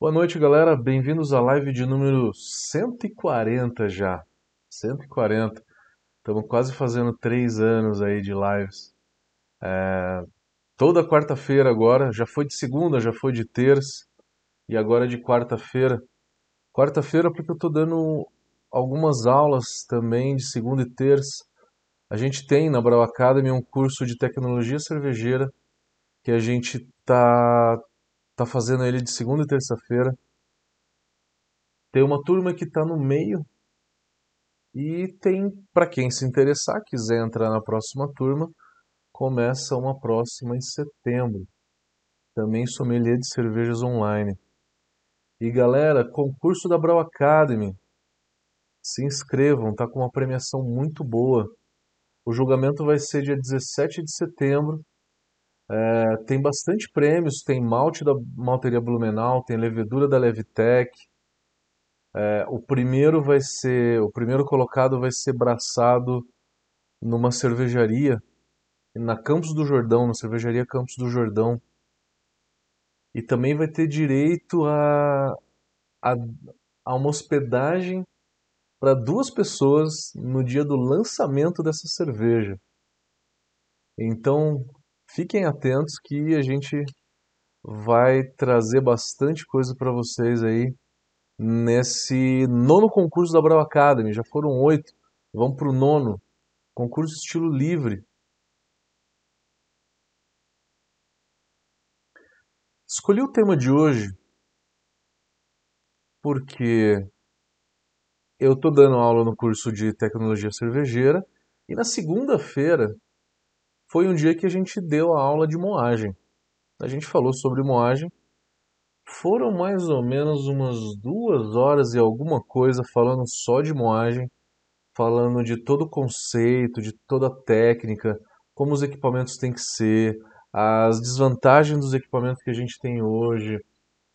Boa noite, galera. Bem-vindos à live de número 140 já. 140. Estamos quase fazendo três anos aí de lives. É, Toda quarta-feira agora, já foi de segunda, já foi de terça e agora é de quarta-feira. Quarta-feira porque eu estou dando algumas aulas também de segunda e terça. A gente tem na Brau Academy um curso de tecnologia cervejeira que a gente tá tá fazendo ele de segunda e terça-feira. Tem uma turma que está no meio e tem para quem se interessar, quiser entrar na próxima turma, começa uma próxima em setembro. Também sommelier de cervejas online. E galera, concurso da Brau Academy. Se inscrevam, tá com uma premiação muito boa. O julgamento vai ser dia 17 de setembro. É, tem bastante prêmios, tem malte da Malteria Blumenau, tem levedura da Levitec. É, o primeiro vai ser, o primeiro colocado vai ser braçado numa cervejaria na Campos do Jordão, na cervejaria Campos do Jordão. E também vai ter direito a, a, a uma hospedagem para duas pessoas no dia do lançamento dessa cerveja. Então, fiquem atentos que a gente vai trazer bastante coisa para vocês aí nesse nono concurso da Brau Academy. Já foram oito, vamos para o nono. Concurso estilo livre. Escolhi o tema de hoje porque eu estou dando aula no curso de tecnologia cervejeira e na segunda-feira foi um dia que a gente deu a aula de moagem. A gente falou sobre moagem. Foram mais ou menos umas duas horas e alguma coisa falando só de moagem, falando de todo o conceito, de toda a técnica, como os equipamentos têm que ser, as desvantagens dos equipamentos que a gente tem hoje,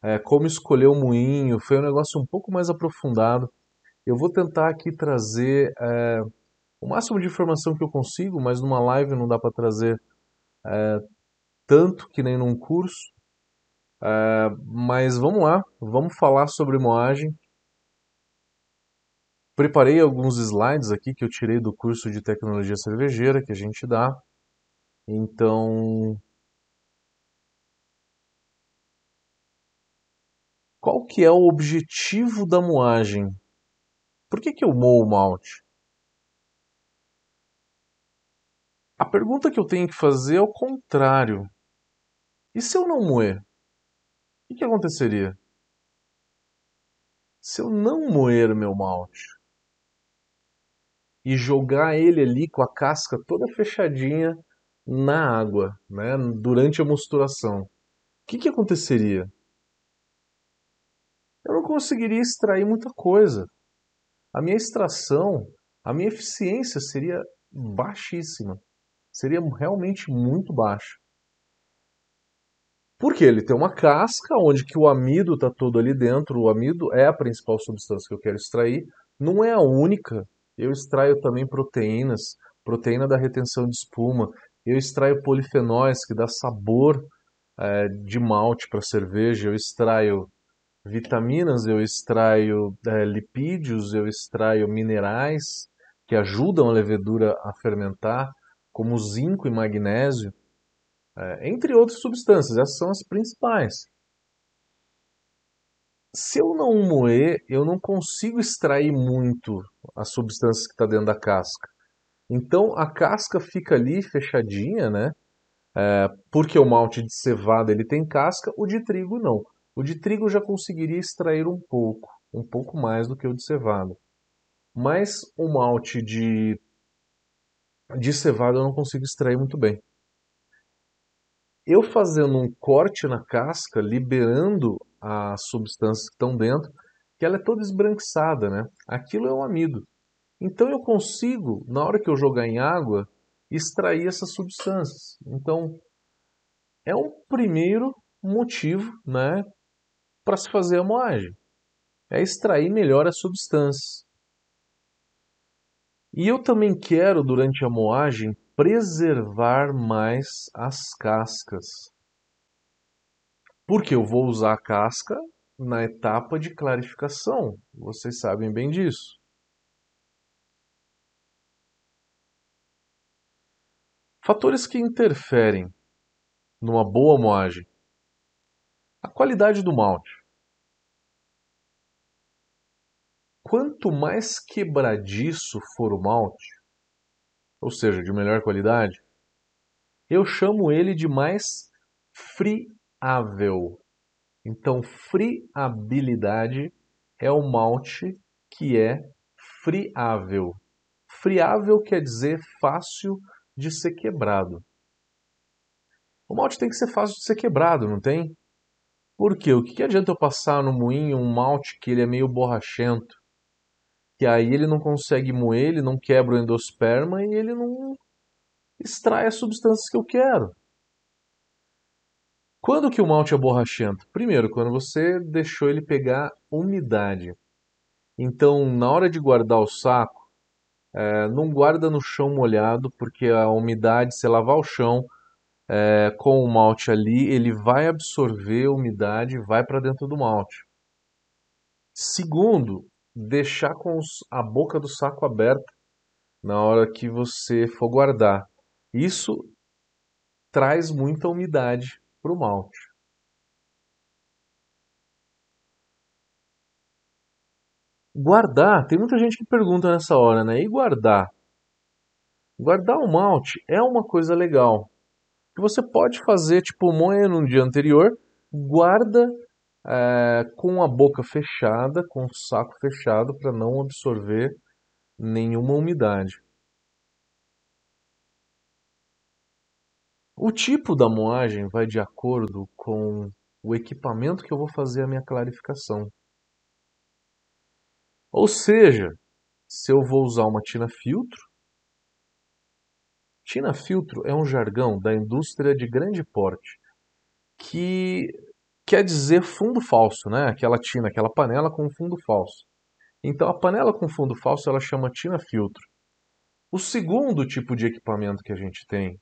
é, como escolher o moinho, foi um negócio um pouco mais aprofundado. Eu vou tentar aqui trazer é, o máximo de informação que eu consigo, mas numa live não dá para trazer é, tanto que nem num curso. É, mas vamos lá, vamos falar sobre moagem. Preparei alguns slides aqui que eu tirei do curso de tecnologia cervejeira que a gente dá. Então, qual que é o objetivo da moagem? Por que, que eu moo o malte? A pergunta que eu tenho que fazer é o contrário. E se eu não moer? O que, aconteceria? Se eu não moer meu malte e jogar ele ali com a casca toda fechadinha na água, né, durante a mosturação, o que, que aconteceria? Eu não conseguiria extrair muita coisa. A minha extração, a minha eficiência seria baixíssima. Seria realmente muito baixa. Porque ele tem uma casca onde que o amido está todo ali dentro. O amido é a principal substância que eu quero extrair. Não é a única. Eu extraio também proteínas, proteína da retenção de espuma. Eu extraio polifenóis, que dá sabor é, de malte para cerveja. Eu extraio vitaminas, eu extraio é, lipídios, eu extraio minerais que ajudam a levedura a fermentar, como zinco e magnésio, é, entre outras substâncias. Essas são as principais. Se eu não moer, eu não consigo extrair muito as substâncias que está dentro da casca. Então a casca fica ali fechadinha, né? É, porque o malte de cevada ele tem casca, o de trigo não. O de trigo já conseguiria extrair um pouco, um pouco mais do que o de cevada. Mas o malte de, de cevada eu não consigo extrair muito bem. Eu fazendo um corte na casca, liberando as substâncias que estão dentro, que ela é toda esbranquiçada, né? Aquilo é um amido. Então eu consigo, na hora que eu jogar em água, extrair essas substâncias. Então é um primeiro motivo, né, para se fazer a moagem. É extrair melhor as substâncias. E eu também quero, durante a moagem, preservar mais as cascas. Porque eu vou usar a casca na etapa de clarificação. Vocês sabem bem disso. Fatores que interferem numa boa moagem. A qualidade do malte. Quanto mais quebradiço for o malte, ou seja, de melhor qualidade, eu chamo ele de mais friável. Então, friabilidade é o malte que é friável. Friável quer dizer fácil de ser quebrado. O malte tem que ser fácil de ser quebrado, não tem? Por quê? O que, adianta eu passar no moinho um malte que ele é meio borrachento? Que aí ele não consegue moer, ele não quebra o endosperma e ele não extrai as substâncias que eu quero. Quando que o malte é borrachento? Primeiro, quando você deixou ele pegar umidade. Então, na hora de guardar o saco, é, não guarda no chão molhado, porque a umidade, se lavar o chão é, com o malte ali, ele vai absorver a umidade e vai para dentro do malte. Segundo, deixar com a boca do saco aberta na hora que você for guardar. Isso traz muita umidade para o malte. Guardar, tem muita gente que pergunta nessa hora, né? E guardar? Guardar o malte é uma coisa legal. Que você pode fazer, tipo, moer no dia anterior, guarda é, com a boca fechada, com o saco fechado, para não absorver nenhuma umidade. O tipo da moagem vai de acordo com o equipamento que eu vou fazer a minha clarificação. Ou seja, se eu vou usar uma tina filtro, tina filtro é um jargão da indústria de grande porte que quer dizer fundo falso, né? Aquela tina, aquela panela com fundo falso. Então a panela com fundo falso ela chama tina filtro. O segundo tipo de equipamento que a gente tem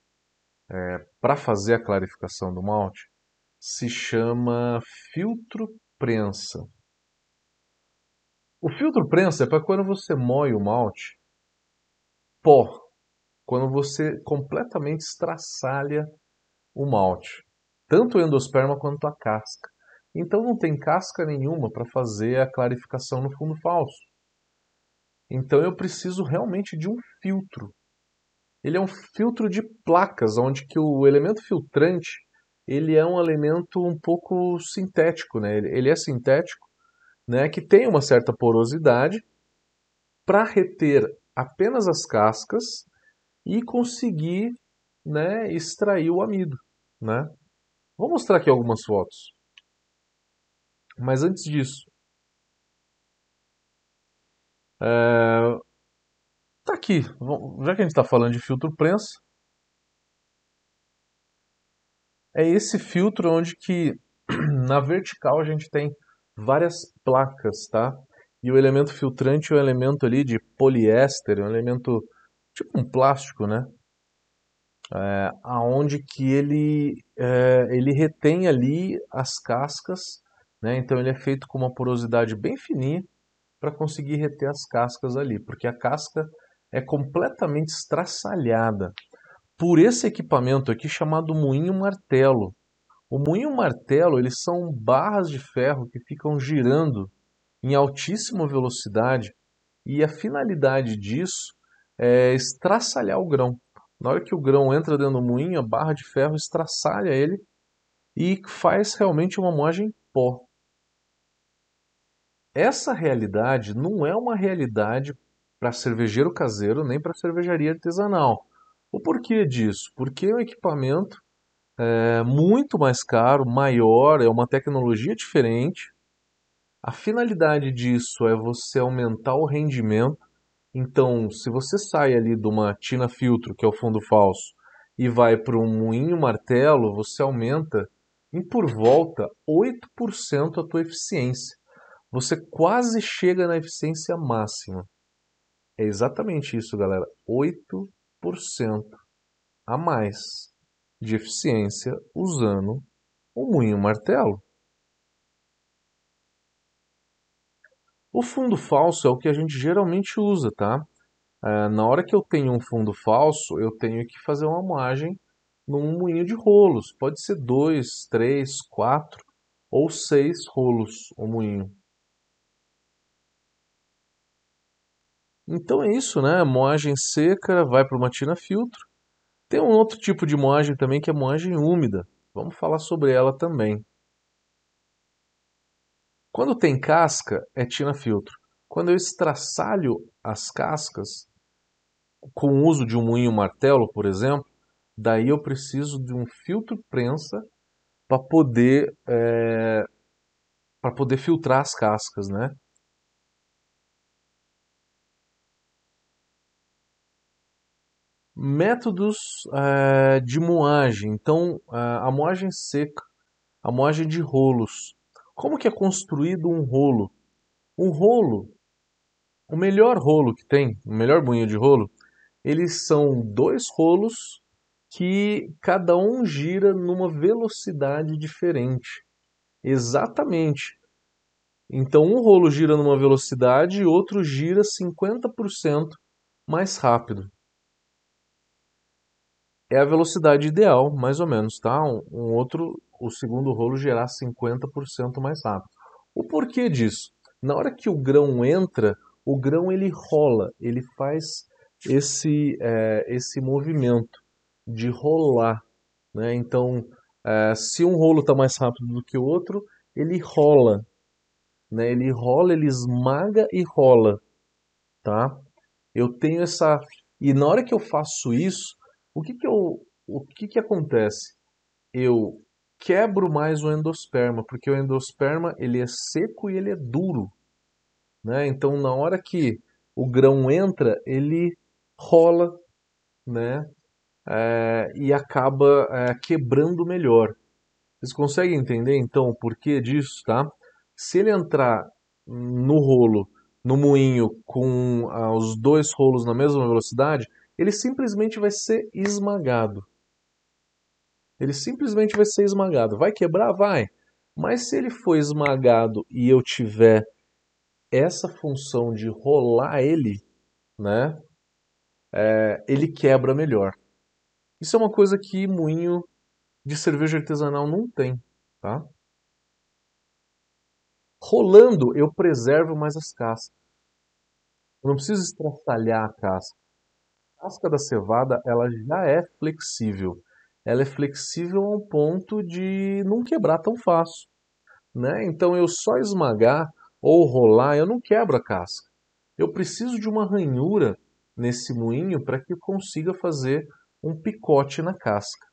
é, para fazer a clarificação do malte se chama filtro prensa. O filtro prensa é para quando você moe o malte pó, quando você completamente estraçalha o malte, tanto o endosperma quanto a casca. Então não tem casca nenhuma para fazer a clarificação no fundo falso. Então eu preciso realmente de um filtro ele é um filtro de placas, onde que o elemento filtrante ele é um elemento um pouco sintético, né? Ele é sintético, né? Que tem uma certa porosidade para reter apenas as cascas e conseguir, né, extrair o amido, né? Vou mostrar aqui algumas fotos. Mas antes disso, é, Tá aqui, já que a gente está falando de filtro prensa, é esse filtro onde que na vertical a gente tem várias placas, tá? E o elemento filtrante é um elemento ali de poliéster, é um elemento tipo um plástico, né? É, aonde que ele, é, ele retém ali as cascas, né? Então ele é feito com uma porosidade bem fininha para conseguir reter as cascas ali, porque a casca é completamente estraçalhada por esse equipamento aqui chamado moinho martelo. O moinho martelo, eles são barras de ferro que ficam girando em altíssima velocidade e a finalidade disso é estraçalhar o grão. Na hora que o grão entra dentro do moinho, a barra de ferro estraçalha ele e faz realmente uma moagem pó. Essa realidade não é uma realidade para cervejeiro caseiro nem para cervejaria artesanal. O porquê disso? Porque é um equipamento é, muito mais caro, maior, é uma tecnologia diferente. A finalidade disso é você aumentar o rendimento. Então, se você sai ali de uma tina filtro, que é o fundo falso, e vai para um moinho martelo, você aumenta em por volta 8% a tua eficiência. Você quase chega na eficiência máxima. É exatamente isso, galera. 8% a mais de eficiência usando o moinho martelo. O fundo falso é o que a gente geralmente usa, tá? É, na hora que eu tenho um fundo falso, eu tenho que fazer uma moagem num moinho de rolos. Pode ser dois, três, quatro ou seis rolos o moinho. Então é isso, né? Moagem seca vai para uma tina filtro. Tem um outro tipo de moagem também que é moagem úmida. Vamos falar sobre ela também. Quando tem casca, é tina filtro. Quando eu estraçalho as cascas, com o uso de um moinho martelo, por exemplo, daí eu preciso de um filtro prensa para poder, é, para poder filtrar as cascas, né? Métodos é, de moagem. Então, a moagem seca, a moagem de rolos. Como que é construído um rolo? Um rolo, o melhor rolo que tem, o melhor moinho de rolo, eles são dois rolos que cada um gira numa velocidade diferente. Exatamente. Então, um rolo gira numa velocidade e outro gira 50% mais rápido é a velocidade ideal, mais ou menos, tá? Um, um outro, o segundo rolo gerar 50% mais rápido. O porquê disso? Na hora que o grão entra, o grão ele rola, ele faz esse, é, esse movimento de rolar. Né? Então, é, se um rolo está mais rápido do que o outro, ele rola. Né? Ele rola, ele esmaga e rola. Tá? Eu tenho essa. E na hora que eu faço isso, o que que eu, o que que acontece? Eu quebro mais o endosperma, porque o endosperma ele é seco e ele é duro, né? Então na hora que o grão entra, ele rola, né? É, e acaba é, quebrando melhor. Vocês conseguem entender então o porquê disso, tá? Se ele entrar no rolo, no moinho, com ah, os dois rolos na mesma velocidade, ele simplesmente vai ser esmagado. Ele simplesmente vai ser esmagado. Vai quebrar? Vai. Mas se ele for esmagado e eu tiver essa função de rolar ele, né, é, ele quebra melhor. Isso é uma coisa que moinho de cerveja artesanal não tem, tá? Rolando, eu preservo mais as cascas. Eu não preciso estraçalhar a casca casca da cevada ela já é flexível. Ela é flexível a um ponto de não quebrar tão fácil. Né? Então eu só esmagar ou rolar, eu não quebro a casca. Eu preciso de uma ranhura nesse moinho para que eu consiga fazer um picote na casca.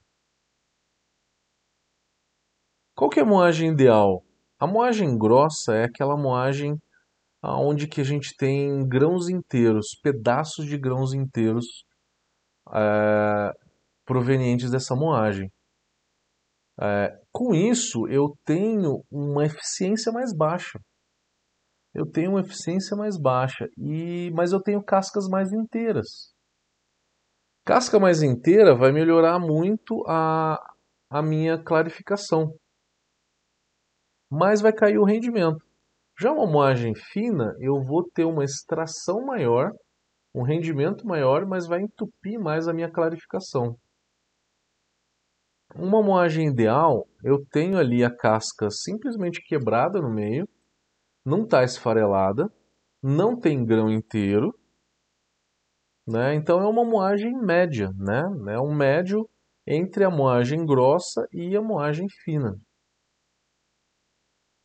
Qual que é a moagem ideal? A moagem grossa é aquela moagem onde que a gente tem grãos inteiros, pedaços de grãos inteiros é, provenientes dessa moagem. É, com isso, eu tenho uma eficiência mais baixa. Eu tenho uma eficiência mais baixa, e mas eu tenho cascas mais inteiras. Casca mais inteira vai melhorar muito a, a minha clarificação, mas vai cair o rendimento. Já uma moagem fina, eu vou ter uma extração maior, um rendimento maior, mas vai entupir mais a minha clarificação. Uma moagem ideal, eu tenho ali a casca simplesmente quebrada no meio, não está esfarelada, não tem grão inteiro, né? então é uma moagem média, né? é um médio entre a moagem grossa e a moagem fina.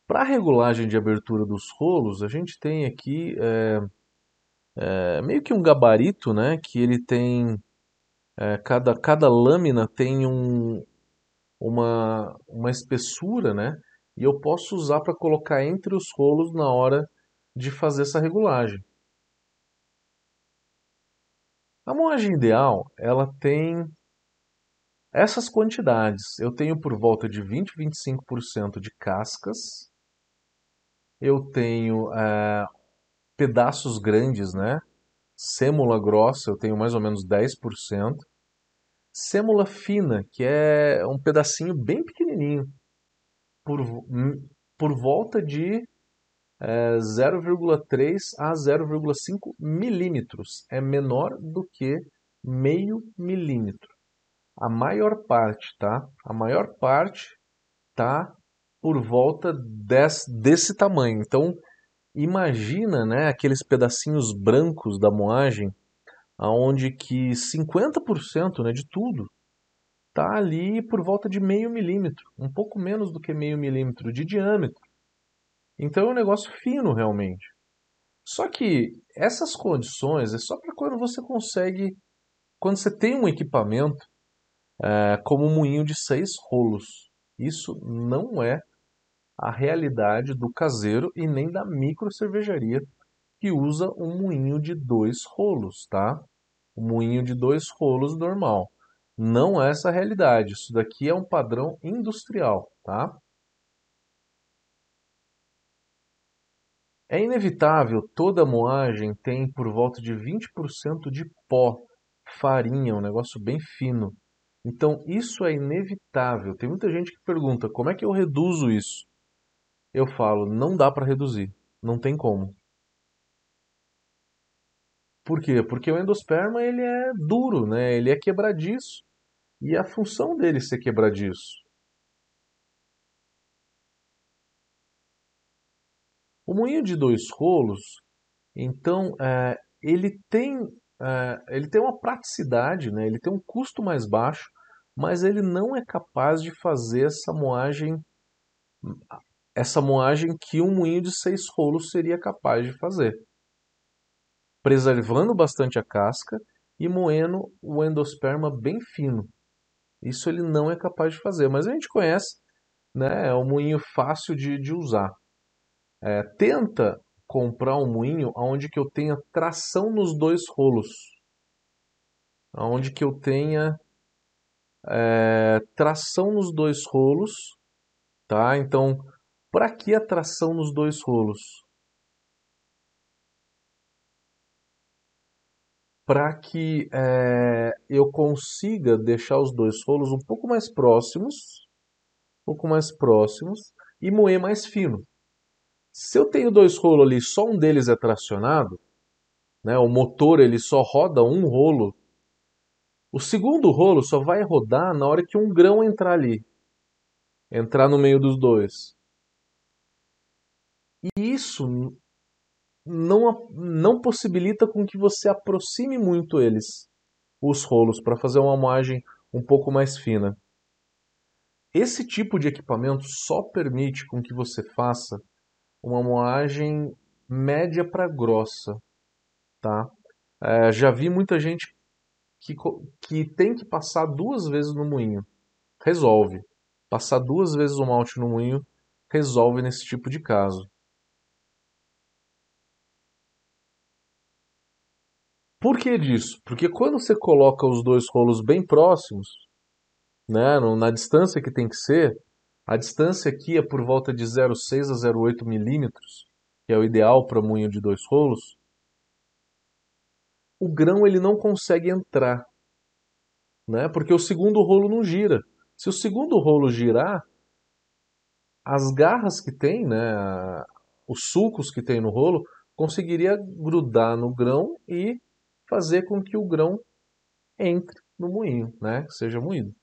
Para a regulagem de abertura dos rolos, a gente tem aqui é, é, meio que um gabarito, né? Que ele tem é, cada, cada lâmina tem um, uma, uma espessura, né? E eu posso usar para colocar entre os rolos na hora de fazer essa regulagem. A moagem ideal, ela tem essas quantidades. Eu tenho por volta de 20 a 25% de cascas eu tenho é, pedaços grandes, né? Sêmula grossa, eu tenho mais ou menos 10%. Sêmula fina, que é um pedacinho bem pequenininho, por, hum, por volta de é 0,3 a 0,5 milímetros. É menor do que meio milímetro. A maior parte, tá? A maior parte tá por volta desse, desse tamanho. Então, imagina, né, aqueles pedacinhos brancos da moagem, aonde que 50% né, de tudo está ali por volta de meio milímetro, um pouco menos do que meio milímetro de diâmetro. Então é um negócio fino realmente. Só que essas condições é só para quando você consegue, quando você tem um equipamento é, como um moinho de seis rolos. Isso não é a realidade do caseiro e nem da micro cervejaria que usa um moinho de dois rolos, tá? Um moinho de dois rolos normal. Não é essa a realidade. Isso daqui é um padrão industrial, tá? É inevitável, toda moagem tem por volta de 20% de pó, farinha, um negócio bem fino. Então isso é inevitável. Tem muita gente que pergunta: como é que eu reduzo isso? Eu falo: não dá para reduzir, não tem como. Por quê? Porque o endosperma ele é duro, né? ele é quebradiço. E a função dele ser quebradiço. O moinho de dois rolos, então, é, ele, tem, é, ele tem uma praticidade, né? ele tem um custo mais baixo, mas ele não é capaz de fazer essa moagem, essa moagem que um moinho de seis rolos seria capaz de fazer preservando bastante a casca e moendo o endosperma bem fino. Isso ele não é capaz de fazer, mas a gente conhece, né? É um moinho fácil de, de usar. É, tenta comprar um moinho onde que eu tenha tração nos dois rolos, onde que eu tenha é, tração nos dois rolos, tá? Então, para que a tração nos dois rolos? para que é, eu consiga deixar os dois rolos um pouco mais próximos, um pouco mais próximos e moer mais fino. Se eu tenho dois rolos ali, só um deles é tracionado, né, o motor ele só roda um rolo, o segundo rolo só vai rodar na hora que um grão entrar ali, entrar no meio dos dois. E isso não, não possibilita com que você aproxime muito eles, os rolos, para fazer uma moagem um pouco mais fina. Esse tipo de equipamento só permite com que você faça uma moagem média para grossa, tá? É, já vi muita gente que, que tem que passar duas vezes no moinho. Resolve. Passar duas vezes o malte no moinho resolve nesse tipo de caso. Por que disso? Porque quando você coloca os dois rolos bem próximos, né, na distância que tem que ser, a distância aqui é por volta de 0,6 a 0,8 milímetros, que é o ideal para moinho de dois rolos, o grão ele não consegue entrar, né, porque o segundo rolo não gira. Se o segundo rolo girar, as garras que tem, né, os sulcos que tem no rolo, conseguiria grudar no grão e fazer com que o grão entre no moinho, né? seja moído.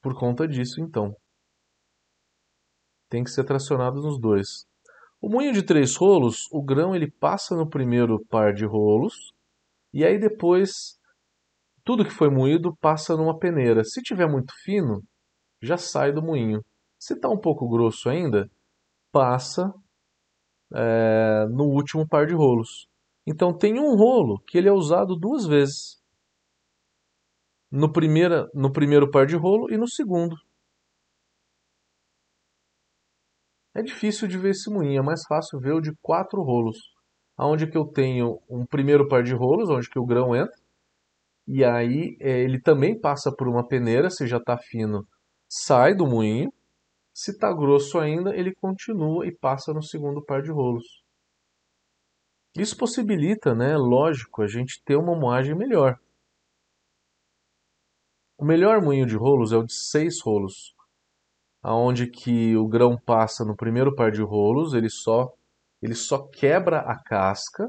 Por conta disso, então, tem que ser tracionado nos dois. O moinho de três rolos, o grão ele passa no primeiro par de rolos e aí depois tudo que foi moído passa numa peneira. Se tiver muito fino, já sai do moinho. Se está um pouco grosso ainda, passa é, no último par de rolos. Então tem um rolo que ele é usado duas vezes. No, primeira, no primeiro par de rolo e no segundo. É difícil de ver esse moinho, é mais fácil ver o de quatro rolos. Onde que eu tenho um primeiro par de rolos, onde que o grão entra. E aí é, ele também passa por uma peneira, se já está fino, sai do moinho. Se está grosso ainda, ele continua e passa no segundo par de rolos. Isso possibilita, né, lógico, a gente ter uma moagem melhor. O melhor moinho de rolos é o de seis rolos. aonde que o grão passa no primeiro par de rolos, ele só ele só quebra a casca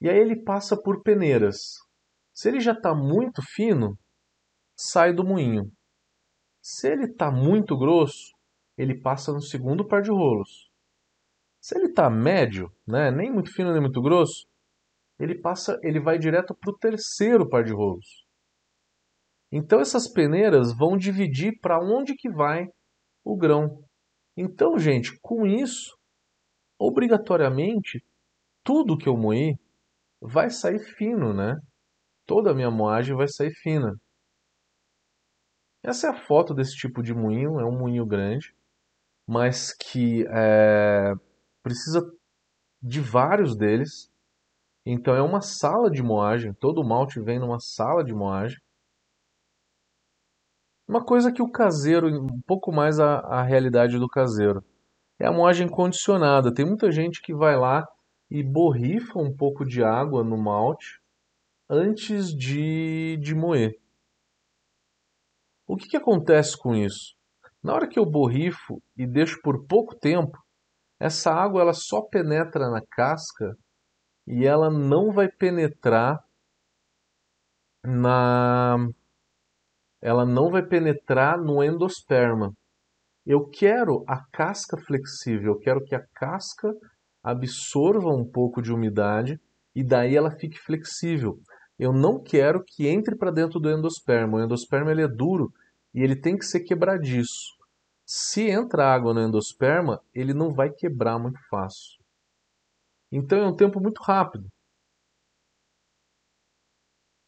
e aí ele passa por peneiras. Se ele já está muito fino, sai do moinho. Se ele está muito grosso, ele passa no segundo par de rolos. Se ele está médio, né, nem muito fino nem muito grosso, ele passa, ele vai direto para o terceiro par de rolos. Então essas peneiras vão dividir para onde que vai o grão. Então, gente, com isso, obrigatoriamente, tudo que eu moí vai sair fino, né? Toda a minha moagem vai sair fina. Essa é a foto desse tipo de moinho, é um moinho grande, mas que é, precisa de vários deles. Então é uma sala de moagem, todo o malte vem numa sala de moagem. Uma coisa que o caseiro, um pouco mais a, a realidade do caseiro, é a moagem condicionada. Tem muita gente que vai lá e borrifa um pouco de água no malte antes de, de moer. O que, que acontece com isso? Na hora que eu borrifo e deixo por pouco tempo, essa água ela só penetra na casca e ela não vai penetrar na ela não vai penetrar no endosperma. Eu quero a casca flexível, eu quero que a casca absorva um pouco de umidade e daí ela fique flexível. Eu não quero que entre para dentro do endosperma. O endosperma ele é duro e ele tem que ser quebradiço. Se entra água no endosperma, ele não vai quebrar muito fácil. Então é um tempo muito rápido.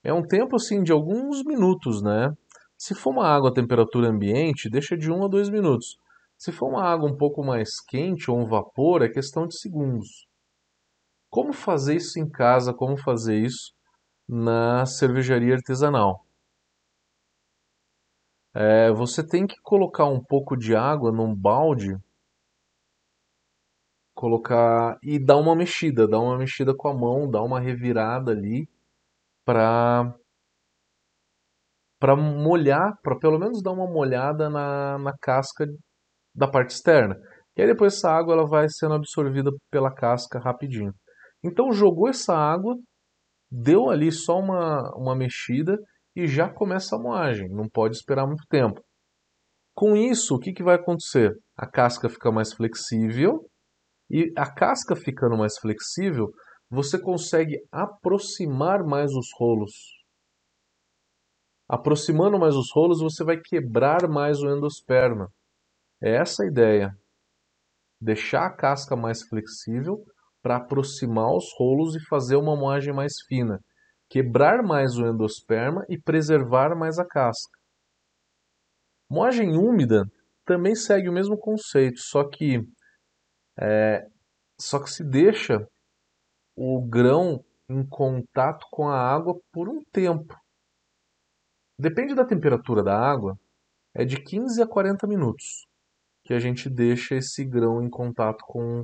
É um tempo assim de alguns minutos, né? Se for uma água a temperatura ambiente, deixa de 1 a 2 minutos. Se for uma água um pouco mais quente ou um vapor, é questão de segundos. Como fazer isso em casa? Como fazer isso na cervejaria artesanal? É, você tem que colocar um pouco de água num balde, colocar e dar uma mexida, dar uma mexida com a mão, dar uma revirada ali para para molhar, para pelo menos dar uma molhada na, na casca da parte externa. E aí depois essa água ela vai sendo absorvida pela casca rapidinho. Então jogou essa água, deu ali só uma, uma mexida e já começa a moagem, não pode esperar muito tempo. Com isso, o que, que vai acontecer? A casca fica mais flexível e a casca ficando mais flexível, você consegue aproximar mais os rolos. Aproximando mais os rolos, você vai quebrar mais o endosperma. É essa a ideia. Deixar a casca mais flexível para aproximar os rolos e fazer uma moagem mais fina quebrar mais o endosperma e preservar mais a casca. Moagem úmida também segue o mesmo conceito, só que é, só que se deixa o grão em contato com a água por um tempo. Depende da temperatura da água, é de 15 a 40 minutos que a gente deixa esse grão em contato com,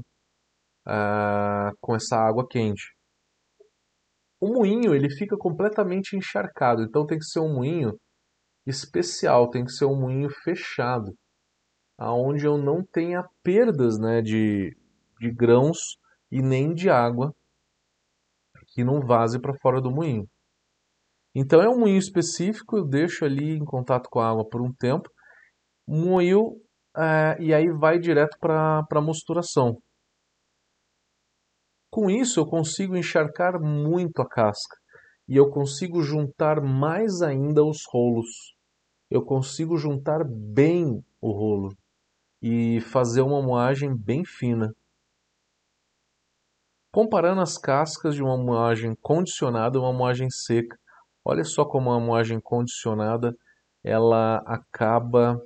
uh, com essa água quente. O moinho ele fica completamente encharcado, então tem que ser um moinho especial, tem que ser um moinho fechado, aonde eu não tenha perdas né, de, de grãos e nem de água que não vaze para fora do moinho. Então é um moinho específico, eu deixo ali em contato com a água por um tempo, moinho é, e aí vai direto para a mosturação. Com isso, eu consigo encharcar muito a casca e eu consigo juntar mais ainda os rolos. Eu consigo juntar bem o rolo e fazer uma moagem bem fina. Comparando as cascas de uma moagem condicionada e uma moagem seca, olha só como a moagem condicionada ela acaba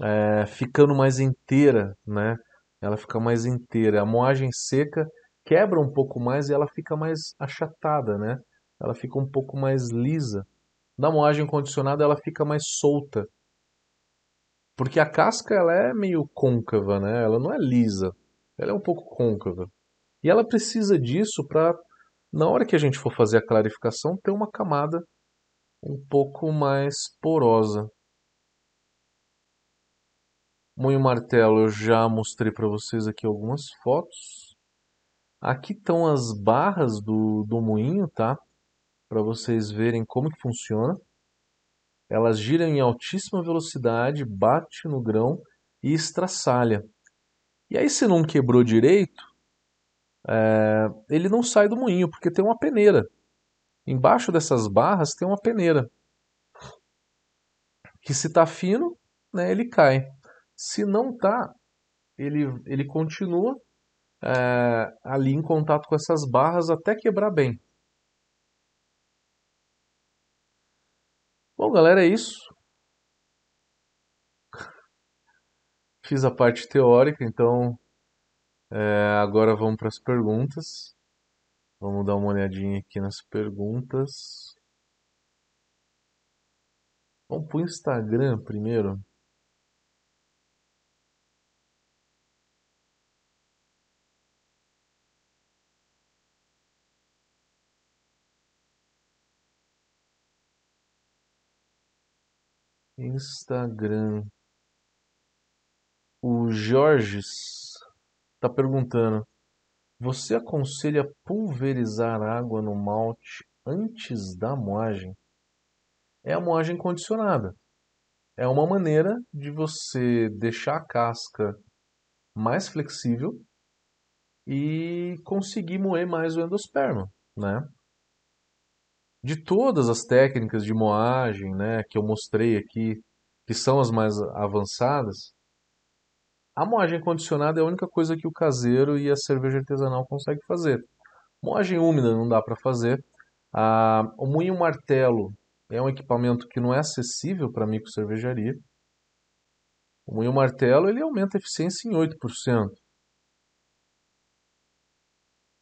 é, ficando mais inteira, né? Ela fica mais inteira. A moagem seca quebra um pouco mais e ela fica mais achatada, né? Ela fica um pouco mais lisa. Na moagem condicionada ela fica mais solta. Porque a casca ela é meio côncava, né? Ela não é lisa. Ela é um pouco côncava. E ela precisa disso para na hora que a gente for fazer a clarificação ter uma camada um pouco mais porosa. Moinho martelo, eu já mostrei para vocês aqui algumas fotos. Aqui estão as barras do, do moinho, tá? Para vocês verem como que funciona. Elas giram em altíssima velocidade, bate no grão e estraçalha. E aí se não quebrou direito, é, ele não sai do moinho, porque tem uma peneira. Embaixo dessas barras tem uma peneira. Que se está fino, né, ele cai. Se não está, ele, ele continua é, ali em contato com essas barras até quebrar bem. Bom, galera, é isso. Fiz a parte teórica, então é, agora vamos para as perguntas. Vamos dar uma olhadinha aqui nas perguntas. Vamos para o Instagram primeiro. Instagram. O Jorges está perguntando: Você aconselha pulverizar água no malte antes da moagem? É a moagem condicionada. É uma maneira de você deixar a casca mais flexível e conseguir moer mais o endosperma, né? De todas as técnicas de moagem, né, que eu mostrei aqui, que são as mais avançadas, a moagem condicionada é a única coisa que o caseiro e a cerveja artesanal conseguem fazer. Moagem úmida não dá para fazer. Ah, o moinho martelo é um equipamento que não é acessível para micro cervejaria. O moinho martelo ele aumenta a eficiência em 8%.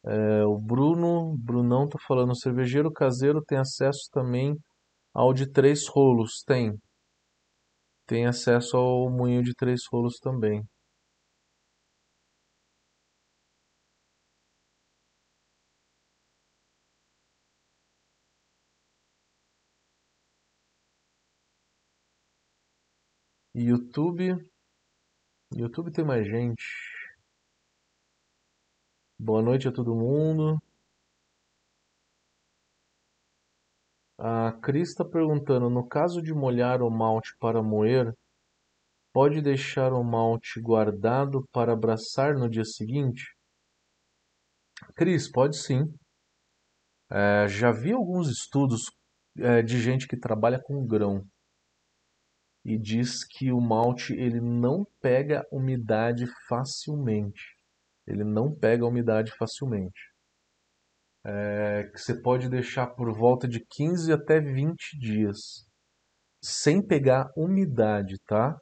É, o Bruno, Brunão está falando, cervejeiro caseiro tem acesso também ao de três rolos? Tem. Tem acesso ao moinho de três rolos também. YouTube. YouTube tem mais gente. Boa noite a todo mundo. A Cris está perguntando: no caso de molhar o malte para moer, pode deixar o malte guardado para abraçar no dia seguinte? Cris, pode sim. É, já vi alguns estudos é, de gente que trabalha com grão e diz que o malte ele não pega umidade facilmente. Ele não pega umidade facilmente. É, que você pode deixar por volta de 15 até 20 dias sem pegar umidade, tá?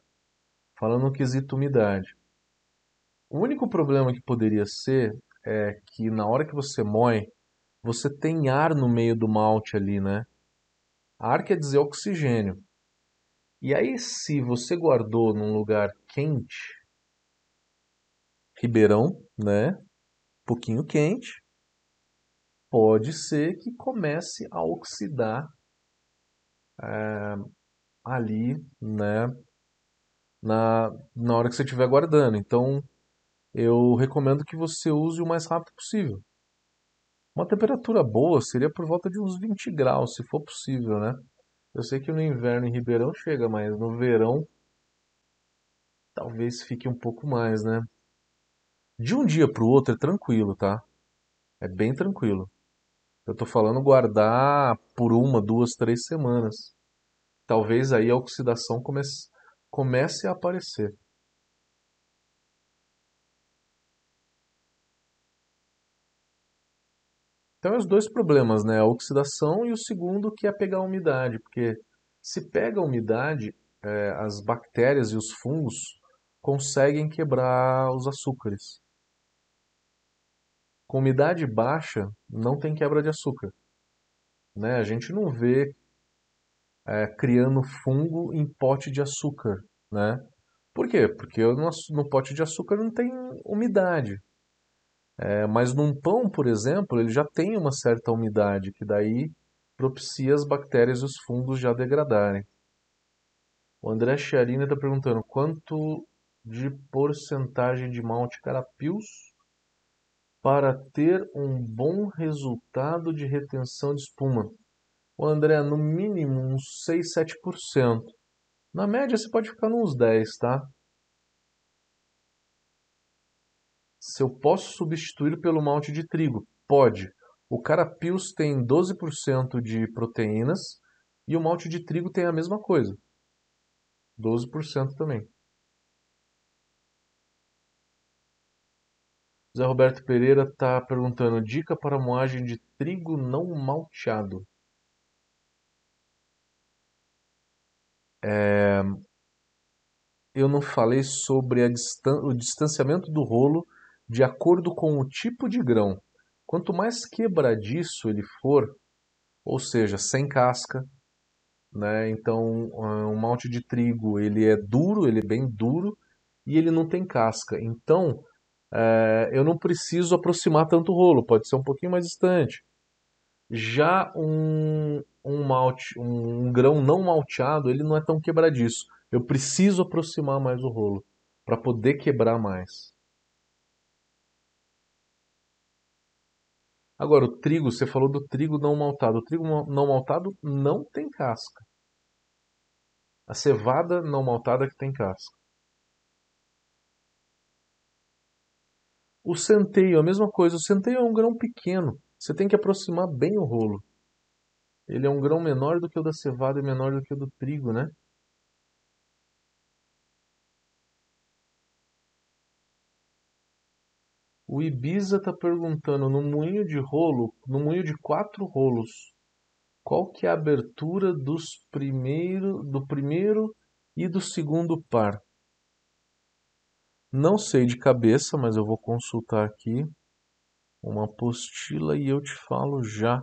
Falando no quesito umidade. O único problema que poderia ser é que na hora que você moe, você tem ar no meio do malte ali, né? Ar quer dizer oxigênio. E aí, se você guardou num lugar quente, Ribeirão, né? pouquinho quente, pode ser que comece a oxidar é, ali, né? Na, na hora que você estiver guardando. Então, eu recomendo que você use o mais rápido possível. Uma temperatura boa seria por volta de uns 20 graus, se for possível, né? Eu sei que no inverno em Ribeirão chega, mas no verão talvez fique um pouco mais, né? De um dia para o outro é tranquilo, tá? É bem tranquilo. Eu tô falando guardar por uma, duas, três semanas. Talvez aí a oxidação comece, comece a aparecer. Então, é os dois problemas, né? A oxidação e o segundo que é pegar a umidade, porque se pega a umidade, é, as bactérias e os fungos conseguem quebrar os açúcares. Com umidade baixa, não tem quebra de açúcar. Né? A gente não vê é, criando fungo em pote de açúcar. Né? Por quê? Porque no, pote de açúcar não tem umidade. É, mas num pão, por exemplo, ele já tem uma certa umidade, que daí propicia as bactérias e os fungos já degradarem. O André Chiarina está perguntando quanto de porcentagem de malte Carapios para ter um bom resultado de retenção de espuma? O André, no mínimo uns 6, 7%. Na média você pode ficar nos 10, tá? Se eu posso substituir pelo malte de trigo? Pode. O Carapios tem 12% de proteínas e o malte de trigo tem a mesma coisa. 12% também. Zé Roberto Pereira está perguntando: dica para moagem de trigo não malteado. É, eu não falei sobre distan o distanciamento do rolo de acordo com o tipo de grão. Quanto mais quebradiço ele for, ou seja, sem casca, né? Então, um malte de trigo ele é duro, ele é bem duro e ele não tem casca. Então, é, eu não preciso aproximar tanto o rolo, pode ser um pouquinho mais distante. Já um, um malte, um, um grão não malteado, ele não é tão quebradiço. Eu preciso aproximar mais o rolo para poder quebrar mais. Agora, o trigo, você falou do trigo não maltado. O trigo não maltado não tem casca. A cevada não maltada que tem casca. O centeio, a mesma coisa. O centeio é um grão pequeno. Você tem que aproximar bem o rolo. Ele é um grão menor do que o da cevada e menor do que o do trigo, né? O Ibiza está perguntando, no moinho de rolo, no moinho de quatro rolos, qual que é a abertura dos primeiro, do primeiro e do segundo par? Não sei de cabeça, mas eu vou consultar aqui uma apostila e eu te falo já.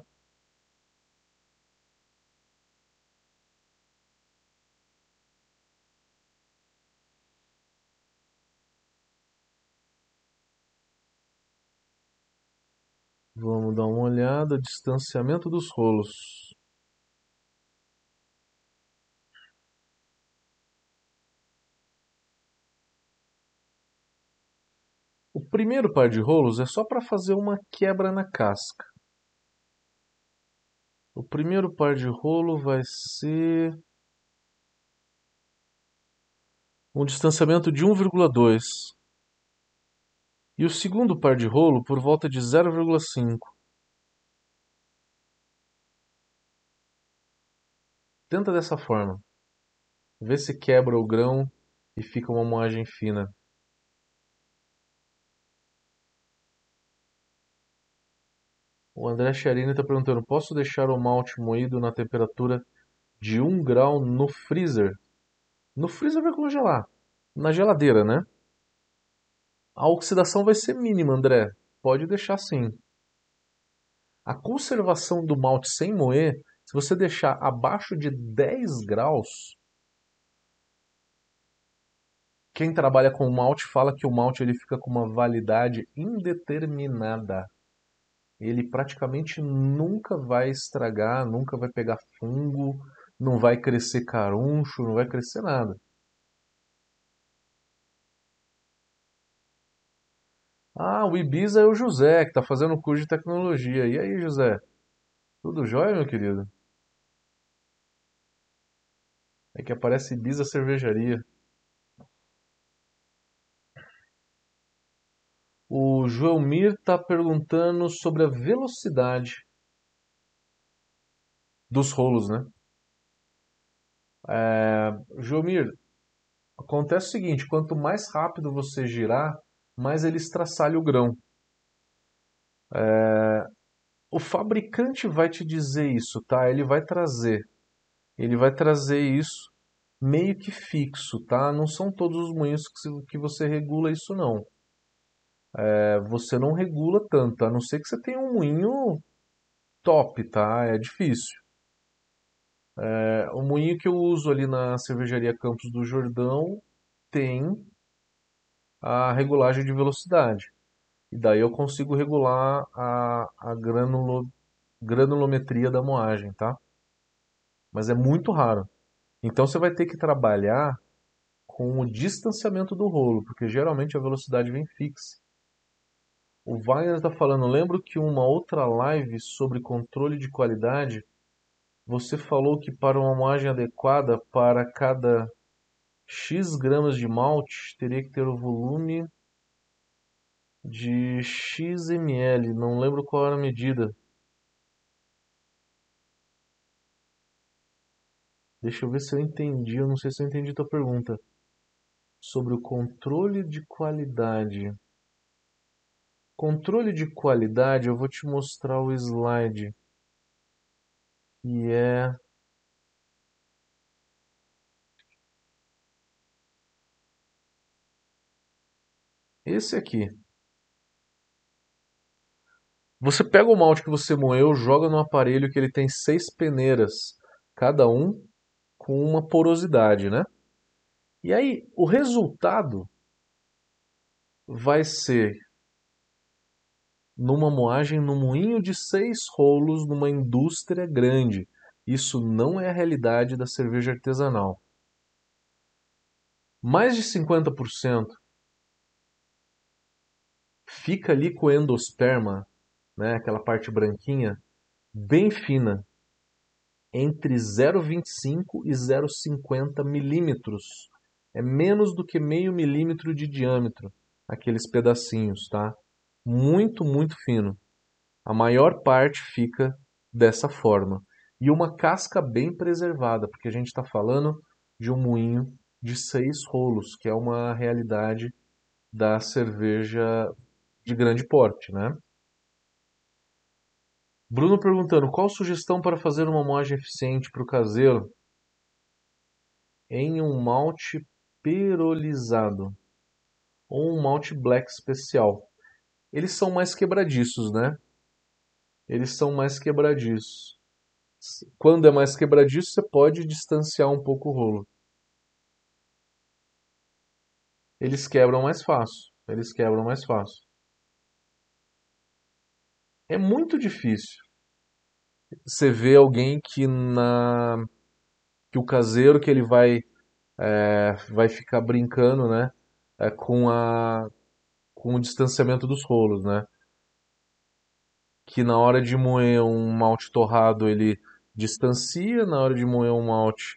Vamos dar uma olhada, distanciamento dos rolos. O primeiro par de rolos é só para fazer uma quebra na casca. O primeiro par de rolo vai ser um distanciamento de 1,2 e o segundo par de rolo por volta de 0,5. Tenta dessa forma. Vê se quebra o grão e fica uma moagem fina. O André Chiarini está perguntando: posso deixar o malte moído na temperatura de 1 grau no freezer? No freezer vai congelar. Na geladeira, né? A oxidação vai ser mínima, André. Pode deixar sim. A conservação do malte sem moer, se você deixar abaixo de 10 graus, quem trabalha com malte fala que o malte ele fica com uma validade indeterminada. Ele praticamente nunca vai estragar, nunca vai pegar fungo, não vai crescer caruncho, não vai crescer nada. Ah, o Ibiza é o José, que está fazendo curso de tecnologia. E aí, José? Tudo jóia, meu querido? É que aparece Ibiza Cervejaria. O Joelmir está perguntando sobre a velocidade dos rolos, né? É, Joelmir, acontece o seguinte, quanto mais rápido você girar, mais ele estraçalha o grão. É, o fabricante vai te dizer isso, tá? Ele vai trazer. Ele vai trazer isso meio que fixo, tá? Não são todos os moinhos que você regula isso, não. É, você não regula tanto, a não ser que você tenha um moinho top, tá? É difícil. É, o moinho que eu uso ali na cervejaria Campos do Jordão tem a regulagem de velocidade. E daí eu consigo regular a, a granulo, granulometria da moagem, tá? Mas é muito raro. Então você vai ter que trabalhar com o distanciamento do rolo, porque geralmente a velocidade vem fixa. O Wagner está falando, lembro que uma outra live sobre controle de qualidade, você falou que para uma moagem adequada para cada X gramas de malte teria que ter o volume de X ml, não lembro qual era a medida. Deixa eu ver se eu entendi, eu não sei se eu entendi tua pergunta. Sobre o controle de qualidade. Controle de qualidade, eu vou te mostrar o slide. Que é esse aqui. Você pega o malte que você moeu, joga no aparelho que ele tem seis peneiras, cada um com uma porosidade, né? E aí, o resultado vai ser numa moagem no moinho de seis rolos numa indústria grande. Isso não é a realidade da cerveja artesanal. Mais de 50% fica ali com endosperma, né, aquela parte branquinha, bem fina entre 0,25 e 0,50 milímetros. É menos do que meio milímetro de diâmetro, aqueles pedacinhos, tá? Muito, muito fino. A maior parte fica dessa forma. E uma casca bem preservada, porque a gente está falando de um moinho de seis rolos, que é uma realidade da cerveja de grande porte, né? Bruno perguntando, qual sugestão para fazer uma moagem eficiente para o caseiro em um malte perolizado ou um malte black especial? Eles são mais quebradiços, né? Eles são mais quebradiços. Quando é mais quebradiço, você pode distanciar um pouco o rolo. Eles quebram mais fácil. Eles quebram mais fácil. É muito difícil você ver alguém que na que o caseiro que ele vai é, vai ficar brincando, né, é, com a com o distanciamento dos rolos, né? Que na hora de moer um malte torrado ele distancia, na hora de moer um malte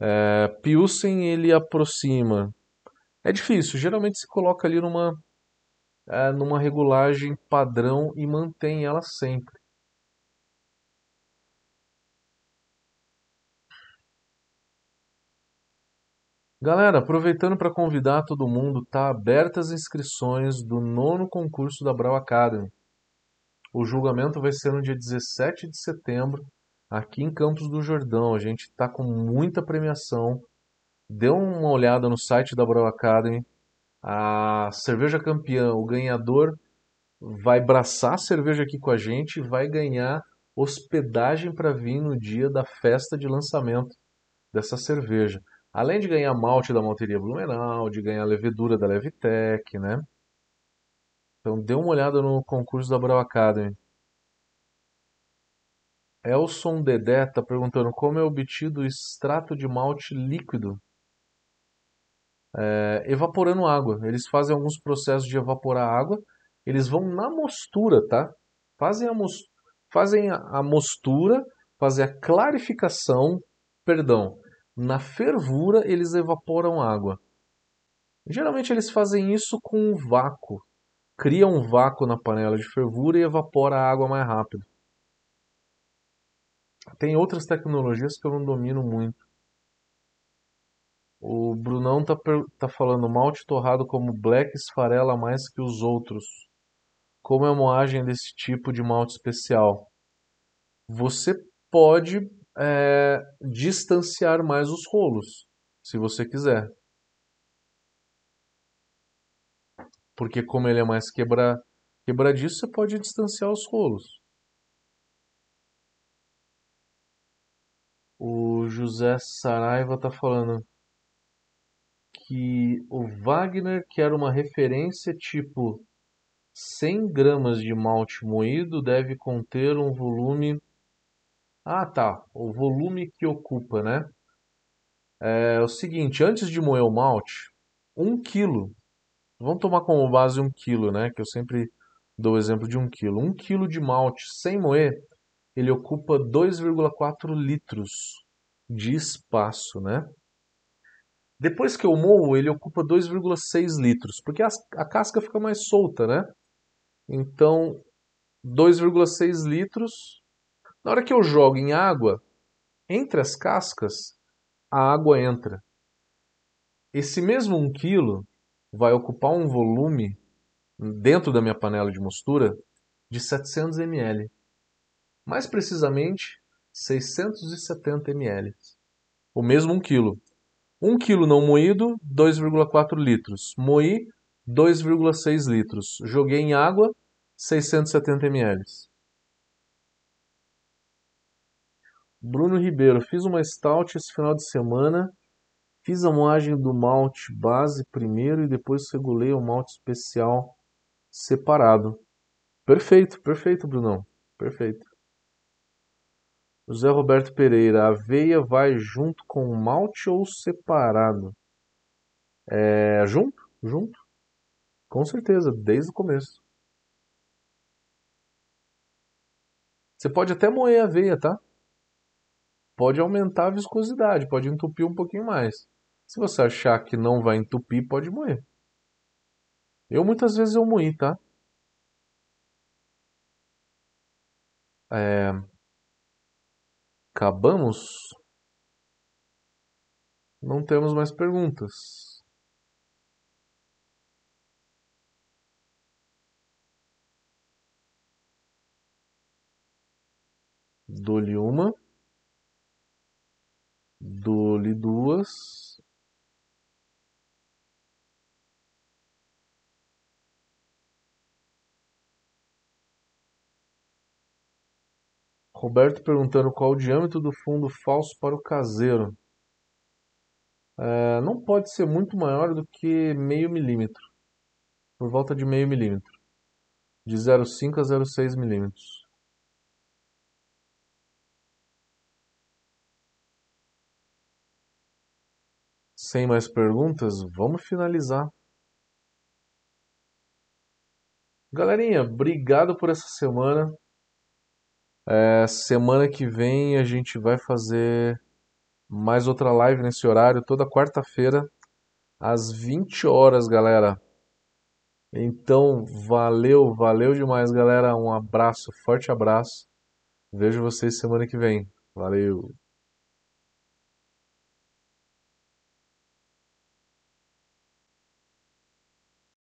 é, Pilsen ele aproxima. É difícil, geralmente se coloca ali numa é, numa regulagem padrão e mantém ela sempre. Galera, aproveitando para convidar todo mundo, tá abertas as inscrições do nono concurso da Brau Academy. O julgamento vai ser no dia 17 de setembro, aqui em Campos do Jordão. A gente está com muita premiação. Dê uma olhada no site da Brau Academy. A cerveja campeã, o ganhador, vai braçar a cerveja aqui com a gente e vai ganhar hospedagem para vir no dia da festa de lançamento dessa cerveja. Além de ganhar malte da malteria Blumenau, de ganhar levedura da Levitec, né? Então dê uma olhada no concurso da Brau Academy. Elson Dedé está perguntando como é obtido o extrato de malte líquido é, evaporando água. Eles fazem alguns processos de evaporar água. Eles vão na mostura, tá? Fazem a, mos fazem a mostura, fazem a clarificação, perdão, na fervura eles evaporam água. Geralmente eles fazem isso com um vácuo. Cria um vácuo na panela de fervura e evapora a água mais rápido. Tem outras tecnologias que eu não domino muito. O Brunão tá, tá falando malte torrado como black esfarela mais que os outros. Como é a moagem desse tipo de malte especial? Você pode é, distanciar mais os rolos, se você quiser. Porque como ele é mais quebra, quebradiço, você pode distanciar os rolos. O José Saraiva está falando que o Wagner quer uma referência tipo 100 gramas de malte moído deve conter um volume ah, tá. O volume que ocupa, né? É o seguinte, antes de moer o malte, um quilo, vamos tomar como base um quilo, né? Que eu sempre dou o exemplo de um quilo. Um quilo de malte sem moer, ele ocupa 2,4 litros de espaço, né? Depois que eu moo, ele ocupa 2,6 litros, porque a, a casca fica mais solta, né? Então, 2,6 litros. Na hora que eu jogo em água, entre as cascas, a água entra. Esse mesmo 1 kg vai ocupar um volume dentro da minha panela de mostura de 700 ml. Mais precisamente, 670 ml. O mesmo 1 kg. 1 kg não moído, 2,4 litros. Moí, 2,6 litros. Joguei em água, 670 ml. Bruno Ribeiro, fiz uma stout esse final de semana. Fiz a moagem do malte base primeiro e depois regulei o malte especial separado. Perfeito, perfeito, Brunão. Perfeito. José Roberto Pereira, a aveia vai junto com o malte ou separado? É, junto, junto. Com certeza, desde o começo. Você pode até moer a aveia, tá? Pode aumentar a viscosidade, pode entupir um pouquinho mais. Se você achar que não vai entupir, pode moer. Eu muitas vezes eu moí, tá? É... Acabamos? Não temos mais perguntas. Dou-lhe uma. Duas. Roberto perguntando qual o diâmetro do fundo falso para o caseiro. É, não pode ser muito maior do que meio milímetro. Por volta de meio milímetro. De 0,5 a 0,6 milímetros. Sem mais perguntas, vamos finalizar. Galerinha, obrigado por essa semana. É, semana que vem a gente vai fazer mais outra live nesse horário, toda quarta-feira, às 20 horas, galera. Então, valeu, valeu demais, galera. Um abraço, forte abraço. Vejo vocês semana que vem. Valeu.